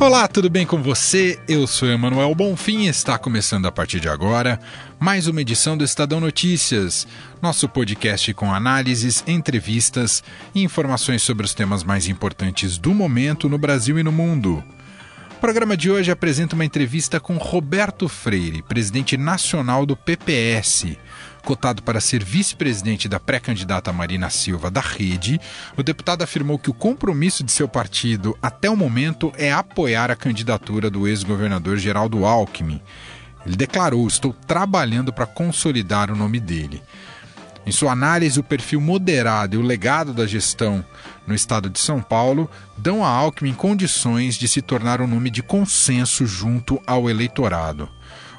Olá, tudo bem com você? Eu sou Emanuel Bonfim e está começando a partir de agora mais uma edição do Estadão Notícias, nosso podcast com análises, entrevistas e informações sobre os temas mais importantes do momento no Brasil e no mundo. O programa de hoje apresenta uma entrevista com Roberto Freire, presidente nacional do PPS. Cotado para ser vice-presidente da pré-candidata Marina Silva da Rede, o deputado afirmou que o compromisso de seu partido até o momento é apoiar a candidatura do ex-governador Geraldo Alckmin. Ele declarou: Estou trabalhando para consolidar o nome dele. Em sua análise, o perfil moderado e o legado da gestão no estado de São Paulo dão a Alckmin condições de se tornar um nome de consenso junto ao eleitorado.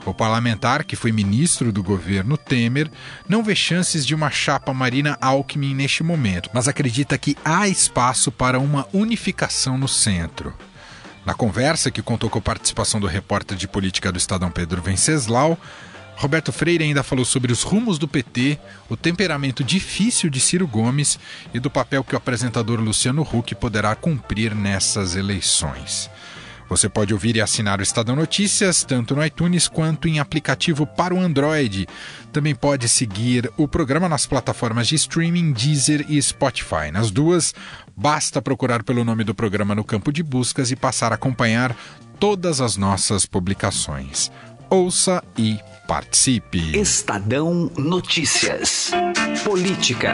O parlamentar, que foi ministro do governo Temer, não vê chances de uma chapa Marina Alckmin neste momento, mas acredita que há espaço para uma unificação no centro. Na conversa, que contou com a participação do repórter de política do Estadão Pedro Venceslau, Roberto Freire ainda falou sobre os rumos do PT, o temperamento difícil de Ciro Gomes e do papel que o apresentador Luciano Huck poderá cumprir nessas eleições. Você pode ouvir e assinar o Estadão Notícias tanto no iTunes quanto em aplicativo para o Android. Também pode seguir o programa nas plataformas de streaming Deezer e Spotify. Nas duas, basta procurar pelo nome do programa no campo de buscas e passar a acompanhar todas as nossas publicações. Ouça e participe. Estadão Notícias. Política.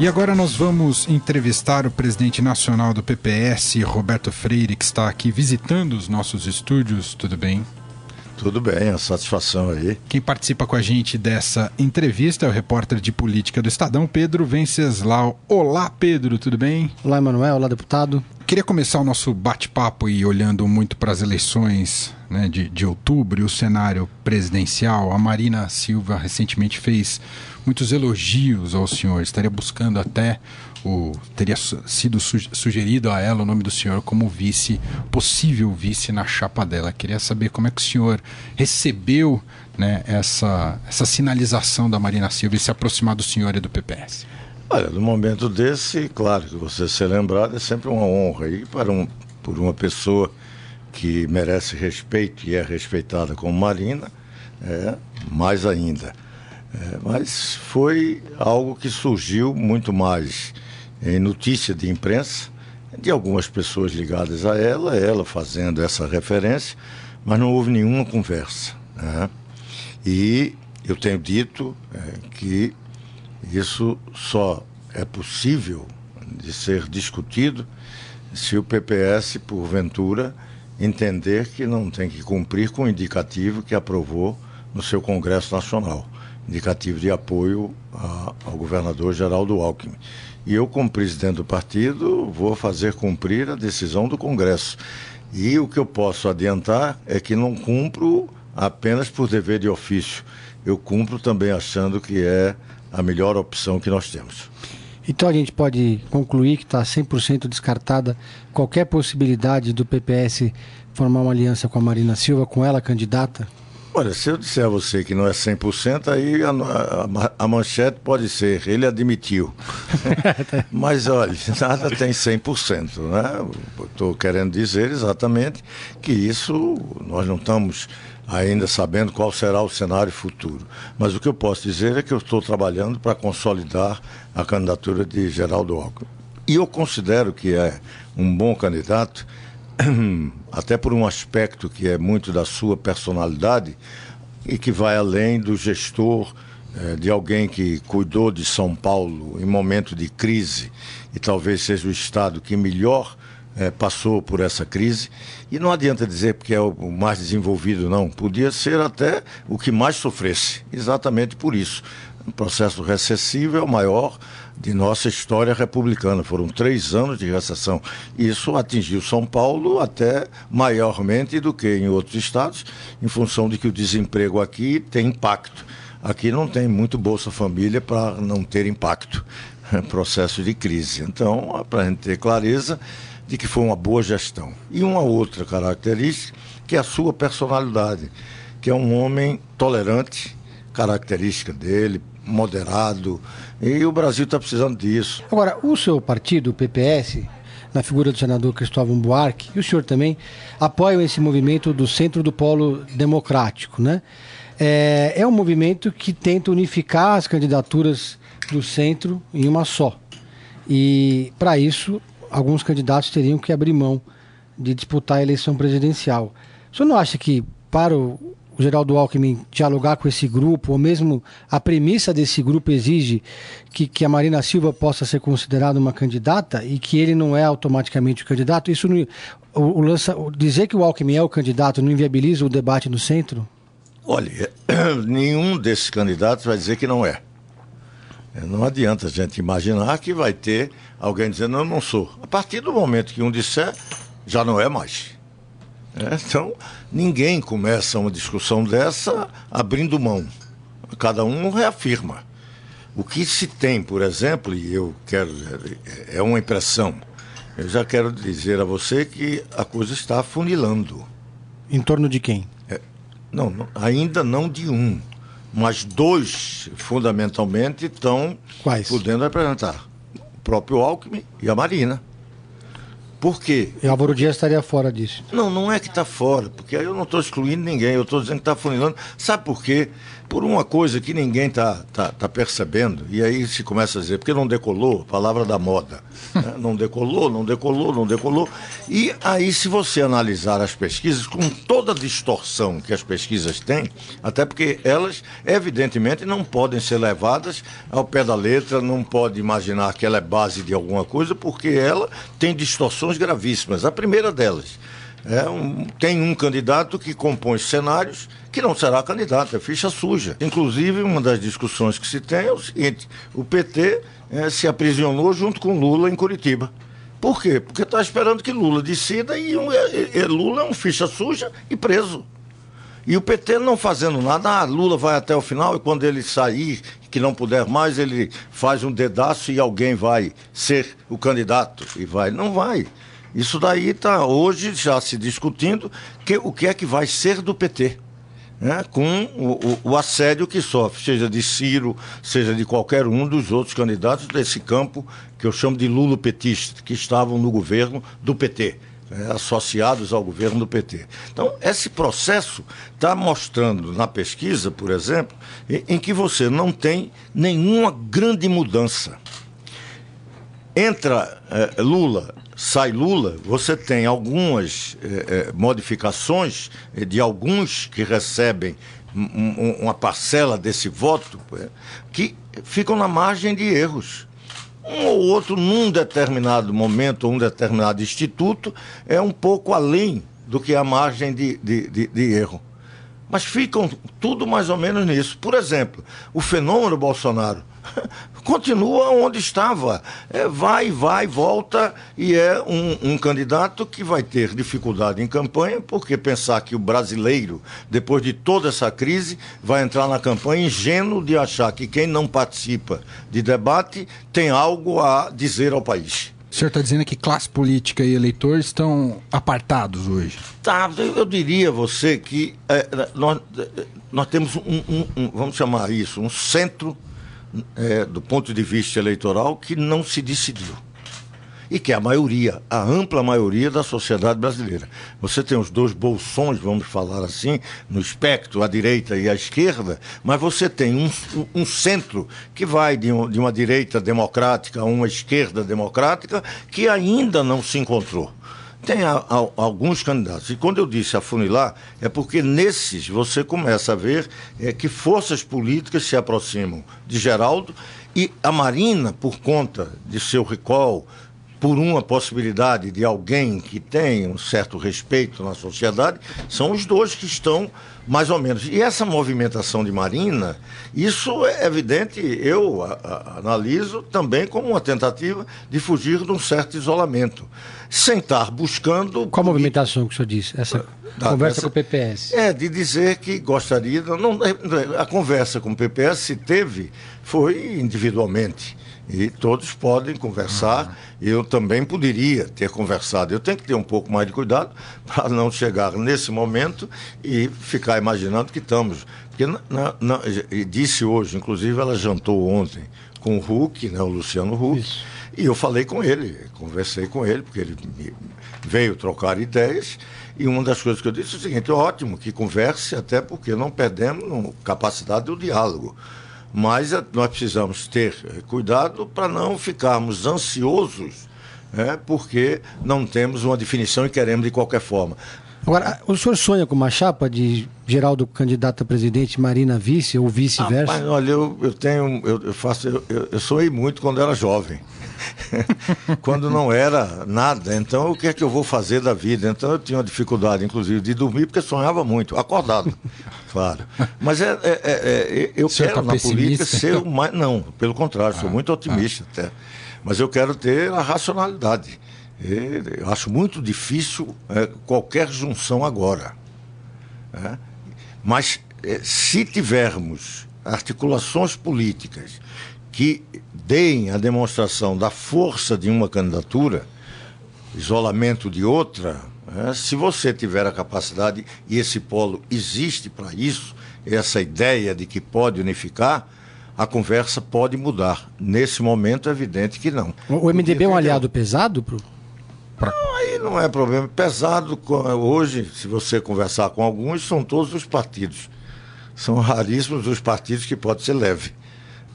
E agora nós vamos entrevistar o presidente nacional do PPS, Roberto Freire, que está aqui visitando os nossos estúdios. Tudo bem? Tudo bem, a satisfação aí. Quem participa com a gente dessa entrevista é o repórter de política do Estadão, Pedro Venceslau. Olá, Pedro, tudo bem? Olá, Emanuel. Olá, deputado. Queria começar o nosso bate-papo e olhando muito para as eleições né, de, de outubro e o cenário presidencial. A Marina Silva recentemente fez muitos elogios ao senhor, estaria buscando até o teria sido sugerido a ela o nome do senhor como vice, possível vice na chapa dela. Queria saber como é que o senhor recebeu né, essa, essa sinalização da Marina Silva e se aproximar do senhor e do PPS. Olha, no momento desse, claro que você ser lembrado é sempre uma honra e para um, por uma pessoa que merece respeito e é respeitada como Marina, é mais ainda. É, mas foi algo que surgiu muito mais em notícia de imprensa, de algumas pessoas ligadas a ela, ela fazendo essa referência, mas não houve nenhuma conversa. Né? E eu tenho dito é, que isso só é possível de ser discutido se o PPS, porventura, entender que não tem que cumprir com o indicativo que aprovou no seu Congresso Nacional indicativo de apoio a, ao governador Geraldo Alckmin. E eu, como presidente do partido, vou fazer cumprir a decisão do Congresso. E o que eu posso adiantar é que não cumpro apenas por dever de ofício. Eu cumpro também achando que é a melhor opção que nós temos. Então a gente pode concluir que está 100% descartada qualquer possibilidade do PPS formar uma aliança com a Marina Silva, com ela candidata? Olha, se eu disser a você que não é 100%, aí a, a, a manchete pode ser, ele admitiu. Mas olha, nada tem 100%, né? Estou querendo dizer exatamente que isso nós não estamos ainda sabendo qual será o cenário futuro. Mas o que eu posso dizer é que eu estou trabalhando para consolidar a candidatura de Geraldo Alckmin. E eu considero que é um bom candidato até por um aspecto que é muito da sua personalidade e que vai além do gestor, eh, de alguém que cuidou de São Paulo em momento de crise e talvez seja o Estado que melhor eh, passou por essa crise. E não adianta dizer porque é o mais desenvolvido, não. Podia ser até o que mais sofresse, exatamente por isso. O processo recessivo é o maior de nossa história republicana. Foram três anos de recessão. Isso atingiu São Paulo até maiormente do que em outros estados, em função de que o desemprego aqui tem impacto. aqui não tem muito Bolsa Família para não ter impacto processo de crise. Então, para a gente ter clareza de que foi uma boa gestão. E uma outra característica, que é a sua personalidade, que é um homem tolerante, característica dele, moderado, e o Brasil está precisando disso. Agora, o seu partido, o PPS, na figura do senador Cristóvão Buarque, e o senhor também, apoiam esse movimento do centro do polo democrático, né? É, é um movimento que tenta unificar as candidaturas do centro em uma só. E, para isso, alguns candidatos teriam que abrir mão de disputar a eleição presidencial. O senhor não acha que, para o, o Geraldo Alckmin dialogar com esse grupo, ou mesmo a premissa desse grupo exige que, que a Marina Silva possa ser considerada uma candidata e que ele não é automaticamente o candidato? Isso não, o, o lança, dizer que o Alckmin é o candidato não inviabiliza o debate no centro? Olha, nenhum desses candidatos vai dizer que não é. é. Não adianta a gente imaginar que vai ter alguém dizendo, eu não sou. A partir do momento que um disser, já não é mais. É, então, ninguém começa uma discussão dessa abrindo mão. Cada um reafirma. O que se tem, por exemplo, e eu quero. É uma impressão. Eu já quero dizer a você que a coisa está funilando. Em torno de quem? É, não, não, ainda não de um. Mas dois, fundamentalmente, estão Quais? podendo apresentar. O próprio Alckmin e a Marina. Por quê? E Álvaro Dias estaria fora disso. Não, não é que está fora, porque aí eu não estou excluindo ninguém, eu estou dizendo que está funilando. Sabe por quê? Por uma coisa que ninguém está tá, tá percebendo, e aí se começa a dizer, porque não decolou, palavra da moda. Né? Não decolou, não decolou, não decolou. E aí, se você analisar as pesquisas, com toda a distorção que as pesquisas têm, até porque elas, evidentemente, não podem ser levadas ao pé da letra, não pode imaginar que ela é base de alguma coisa, porque ela tem distorções gravíssimas. A primeira delas. É um, tem um candidato que compõe cenários que não será candidato, é ficha suja. Inclusive, uma das discussões que se tem é o seguinte: o PT é, se aprisionou junto com Lula em Curitiba. Por quê? Porque está esperando que Lula decida e, um, e, e Lula é um ficha suja e preso. E o PT não fazendo nada, ah, Lula vai até o final e quando ele sair, que não puder mais, ele faz um dedaço e alguém vai ser o candidato. E vai. Não vai. Isso daí está hoje já se discutindo que, o que é que vai ser do PT. Né, com o, o, assédio que sofre, seja de Ciro, seja de qualquer um dos outros candidatos desse campo que eu chamo de Lulo-petista, que estavam no governo do PT, né, associados ao governo do PT. Então, esse processo está mostrando na pesquisa, por exemplo, em, em que você não tem nenhuma grande mudança. Entra eh, Lula sai Lula, você tem algumas eh, eh, modificações eh, de alguns que recebem um, uma parcela desse voto eh, que ficam na margem de erros. Um ou outro, num determinado momento, um determinado instituto, é um pouco além do que a margem de, de, de, de erro. Mas ficam tudo mais ou menos nisso. Por exemplo, o fenômeno Bolsonaro continua onde estava. É, vai, vai, volta e é um, um, candidato que vai ter dificuldade em campanha, porque pensar que o brasileiro, depois de toda essa crise, vai entrar na campanha ingênuo de achar que quem não participa de debate tem algo a dizer ao país. O senhor está dizendo que classe política e eleitor estão apartados hoje? Tá, eu diria a você que é, nós, nós temos um, um, um, vamos chamar isso, um centro é, do ponto de vista eleitoral, que não se decidiu. E que é a maioria, a ampla maioria da sociedade brasileira. Você tem os dois bolsões, vamos falar assim, no espectro, a direita e a esquerda, mas você tem um, um centro que vai de, um, de uma direita democrática a uma esquerda democrática que ainda não se encontrou. Tem a, a, alguns candidatos. E quando eu disse afunilar, é porque nesses você começa a ver é, que forças políticas se aproximam de Geraldo e a Marina, por conta de seu recall, por uma possibilidade de alguém que tem um certo respeito na sociedade, são os dois que estão mais ou menos. E essa movimentação de Marina, isso é evidente, eu a, a, analiso também como uma tentativa de fugir de um certo isolamento, sem estar buscando. Qual a movimentação que o senhor disse? Essa da, conversa essa, com o PPS? É, de dizer que gostaria. Não, a conversa com o PPS se teve foi individualmente e todos podem conversar. Uhum. Eu também poderia ter conversado. Eu tenho que ter um pouco mais de cuidado para não chegar nesse momento e ficar imaginando que estamos. Porque na, na, disse hoje, inclusive, ela jantou ontem com o Huck, né, o Luciano Huck, Isso. e eu falei com ele, conversei com ele, porque ele veio trocar ideias. E uma das coisas que eu disse é o seguinte: ótimo que converse, até porque não perdemos capacidade do diálogo mas eh, nós precisamos ter eh, cuidado para não ficarmos ansiosos, né, porque não temos uma definição e queremos de qualquer forma. Agora, o senhor sonha com uma chapa de Geraldo candidato a presidente, Marina vice ou vice-versa? Ah, olha, eu, eu tenho, eu, eu faço, eu, eu sonhei muito quando era jovem. quando não era nada. Então, o que é que eu vou fazer da vida? Então, eu tinha uma dificuldade, inclusive, de dormir, porque sonhava muito, acordado, claro. Mas é, é, é, é eu quero tá na política ser o mais. Não, pelo contrário, ah, sou muito otimista ah. até. Mas eu quero ter a racionalidade. Eu acho muito difícil é, qualquer junção agora. É? Mas é, se tivermos articulações políticas que deem a demonstração da força de uma candidatura, isolamento de outra, é, se você tiver a capacidade, e esse polo existe para isso, essa ideia de que pode unificar, a conversa pode mudar. Nesse momento é evidente que não. O MDB é um aliado pesado pro Pra... Não, aí não é problema. Pesado, hoje, se você conversar com alguns, são todos os partidos. São raríssimos os partidos que pode ser leve.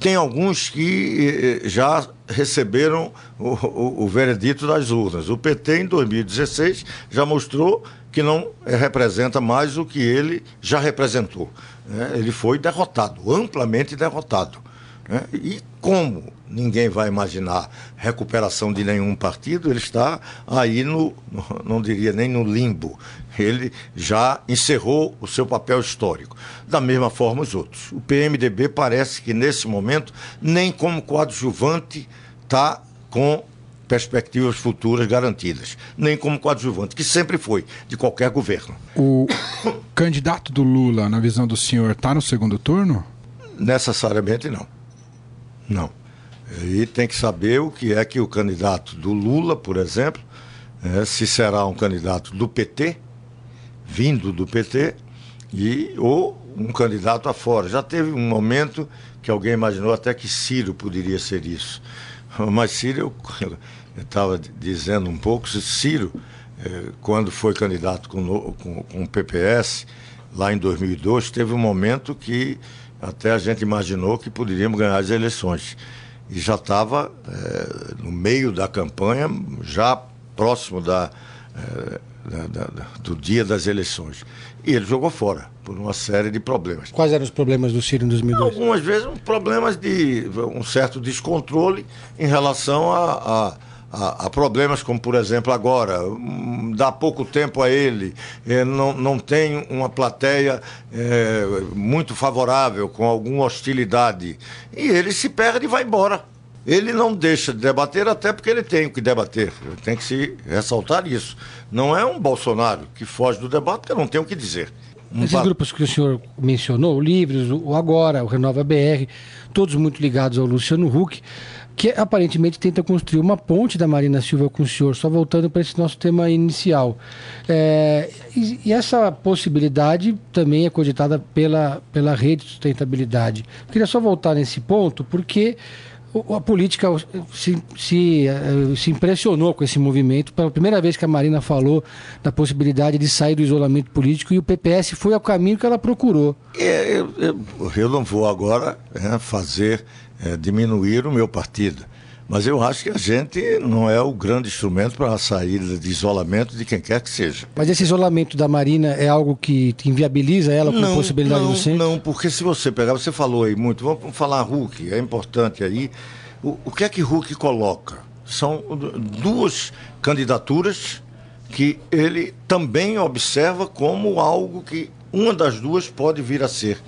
Tem alguns que eh, já receberam o, o, o veredito das urnas. O PT, em 2016, já mostrou que não representa mais o que ele já representou. Né? Ele foi derrotado, amplamente derrotado. Né? E como ninguém vai imaginar recuperação de nenhum partido, ele está aí no, não diria nem no limbo. Ele já encerrou o seu papel histórico. Da mesma forma os outros. O PMDB parece que nesse momento, nem como coadjuvante, está com perspectivas futuras garantidas, nem como coadjuvante, que sempre foi, de qualquer governo. O candidato do Lula, na visão do senhor, está no segundo turno? Necessariamente não. Não. E tem que saber o que é que o candidato do Lula, por exemplo, é, se será um candidato do PT, vindo do PT, e, ou um candidato afora. Já teve um momento que alguém imaginou até que Ciro poderia ser isso. Mas Ciro, eu estava dizendo um pouco, Ciro, é, quando foi candidato com, com, com o PPS, lá em 2002, teve um momento que até a gente imaginou que poderíamos ganhar as eleições. E já estava é, no meio da campanha, já próximo da, é, da, da, do dia das eleições. E ele jogou fora, por uma série de problemas. Quais eram os problemas do Ciro em 2002? Algumas vezes problemas de um certo descontrole em relação a, a a, a, problemas como, por exemplo, agora, hum, dá pouco tempo a ele, é, não, não tem uma plateia é, muito favorável, com alguma hostilidade. E ele se perde e vai embora. Ele não deixa de debater, até porque ele tem o que debater. Tem que se ressaltar isso. Não é um Bolsonaro que foge do debate, porque não tem o que dizer. Um Esses grupos que o senhor mencionou, o Livres, o Agora, o Renova BR, todos muito ligados ao Luciano Huck que aparentemente tenta construir uma ponte da Marina Silva com o senhor, só voltando para esse nosso tema inicial. É, e, e, essa possibilidade também é cogitada pela, pela rede de sustentabilidade. Eu queria só voltar nesse ponto, porque a política se, se, eh, se, impressionou com esse movimento. Pela primeira vez que a Marina falou da possibilidade de sair do isolamento político e o PPS foi ao caminho que ela procurou. Eu, eu, eu não vou agora é, fazer é, diminuir o meu partido. Mas eu acho que a gente não é o grande instrumento para a saída de isolamento de quem quer que seja. Mas esse isolamento da Marina é algo que inviabiliza ela com não, possibilidade não, do centro? Não, porque se você pegar, você falou aí muito, vamos falar Hulk, é importante aí. O, o que é que Hulk coloca? São duas candidaturas que ele também observa como algo que uma das duas pode vir a ser.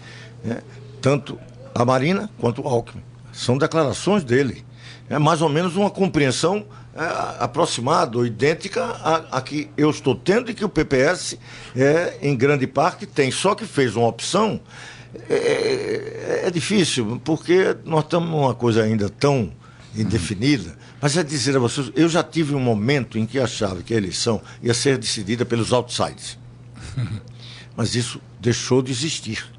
Né? Tanto a Marina quanto o Alckmin. São declarações dele. É mais ou menos uma compreensão é, aproximada ou idêntica à, que eu estou tendo e que o PPS, é, em grande parte, tem. Só que fez uma opção. É, é, é difícil, porque nós estamos numa coisa ainda tão indefinida. Mas é dizer a vocês, eu já tive um momento em que achava que a eleição ia ser decidida pelos outsiders. Mas isso deixou de existir.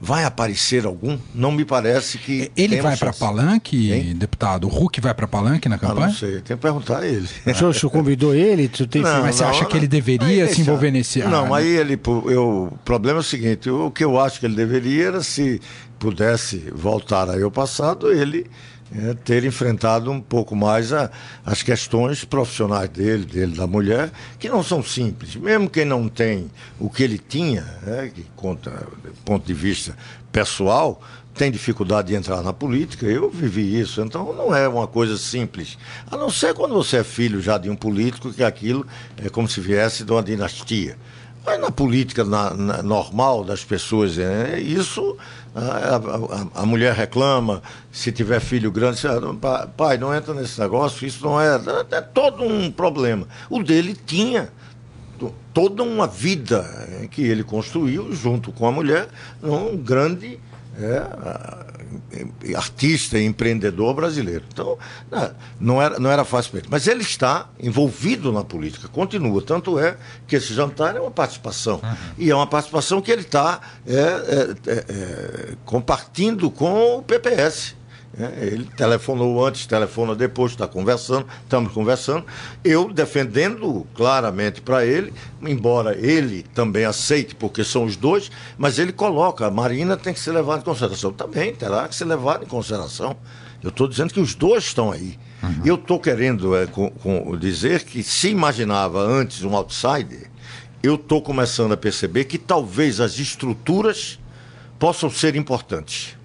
Vai aparecer algum? Não me parece que. Ele vai para Palanque, hein? deputado? O Hulk vai para Palanque na campanha? Ah, não sei, tem que perguntar a ele. O senhor, o senhor convidou ele? Tu tem... não, Mas você não, acha não, que ele deveria se envolver nesse Não, aí ele. Eu, o problema é o seguinte: o que eu acho que ele deveria era, se pudesse voltar aí ao passado, ele é, ter enfrentado um pouco mais a, as questões profissionais dele, dele, da mulher, que não são simples. Mesmo quem não tem o que ele tinha, né, que conta do ponto de vista pessoal, tem dificuldade de entrar na política. Eu vivi isso, então não é uma coisa simples. A não ser quando você é filho já de um político, que aquilo é como se viesse de uma dinastia. Mas na política na, na, normal das pessoas, é, isso a, a, a, mulher reclama, se tiver filho grande, você, pai, não entra nesse negócio, isso não é. É todo um problema. O dele tinha toda uma vida que ele construiu junto com a mulher, um grande é, artista e empreendedor brasileiro. Então, né, não era, não era fácil para ele. Mas ele está envolvido na política, continua. Tanto é que esse jantar é uma participação. Uhum. E é uma participação que ele está é, é, é, é compartilhando com o PPS. É, ele telefonou antes, telefona depois, está conversando, estamos conversando. Eu defendendo claramente para ele, embora ele também aceite, porque são os dois, mas ele coloca, a Marina tem que ser levada em consideração. Também terá que ser levada em consideração. Eu estou dizendo que os dois estão aí. Uhum. Eu estou querendo é, com, com dizer que se imaginava antes um outsider, eu estou começando a perceber que talvez as estruturas possam ser importantes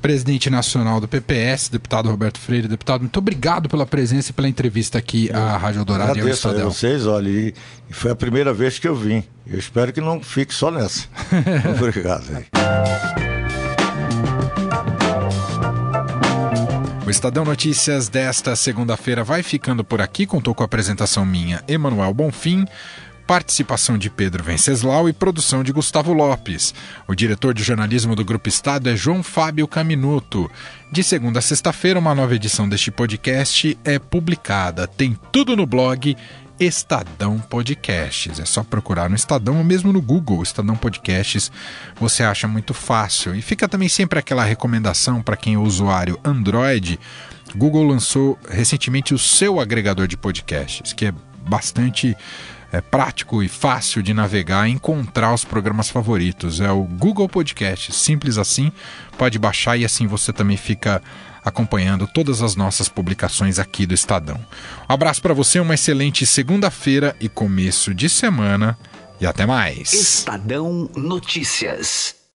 presidente nacional do PPS, deputado Roberto Freire. Deputado, muito obrigado pela presença e pela entrevista aqui à Rádio Dourado e ao Estadão. a vocês, olha, e foi a primeira vez que eu vim. Eu espero que não fique só nessa. obrigado. O Estadão Notícias desta segunda-feira vai ficando por aqui. Contou com a apresentação minha, Emanuel Bonfim participação de Pedro Venceslau e produção de Gustavo Lopes. O diretor de jornalismo do Grupo Estado é João Fábio Caminuto. De segunda a sexta-feira, uma nova edição deste podcast é publicada. Tem tudo no blog Estadão Podcasts. É só procurar no Estadão ou mesmo no Google Estadão Podcasts, você acha muito fácil. E fica também sempre aquela recomendação para quem é usuário Android. Google lançou recentemente o seu agregador de podcasts, que é bastante é prático e fácil de navegar e encontrar os programas favoritos. É o Google Podcast, simples assim. Pode baixar e assim você também fica acompanhando todas as nossas publicações aqui do Estadão. Um abraço para você, uma excelente segunda-feira e começo de semana e até mais. Estadão Notícias.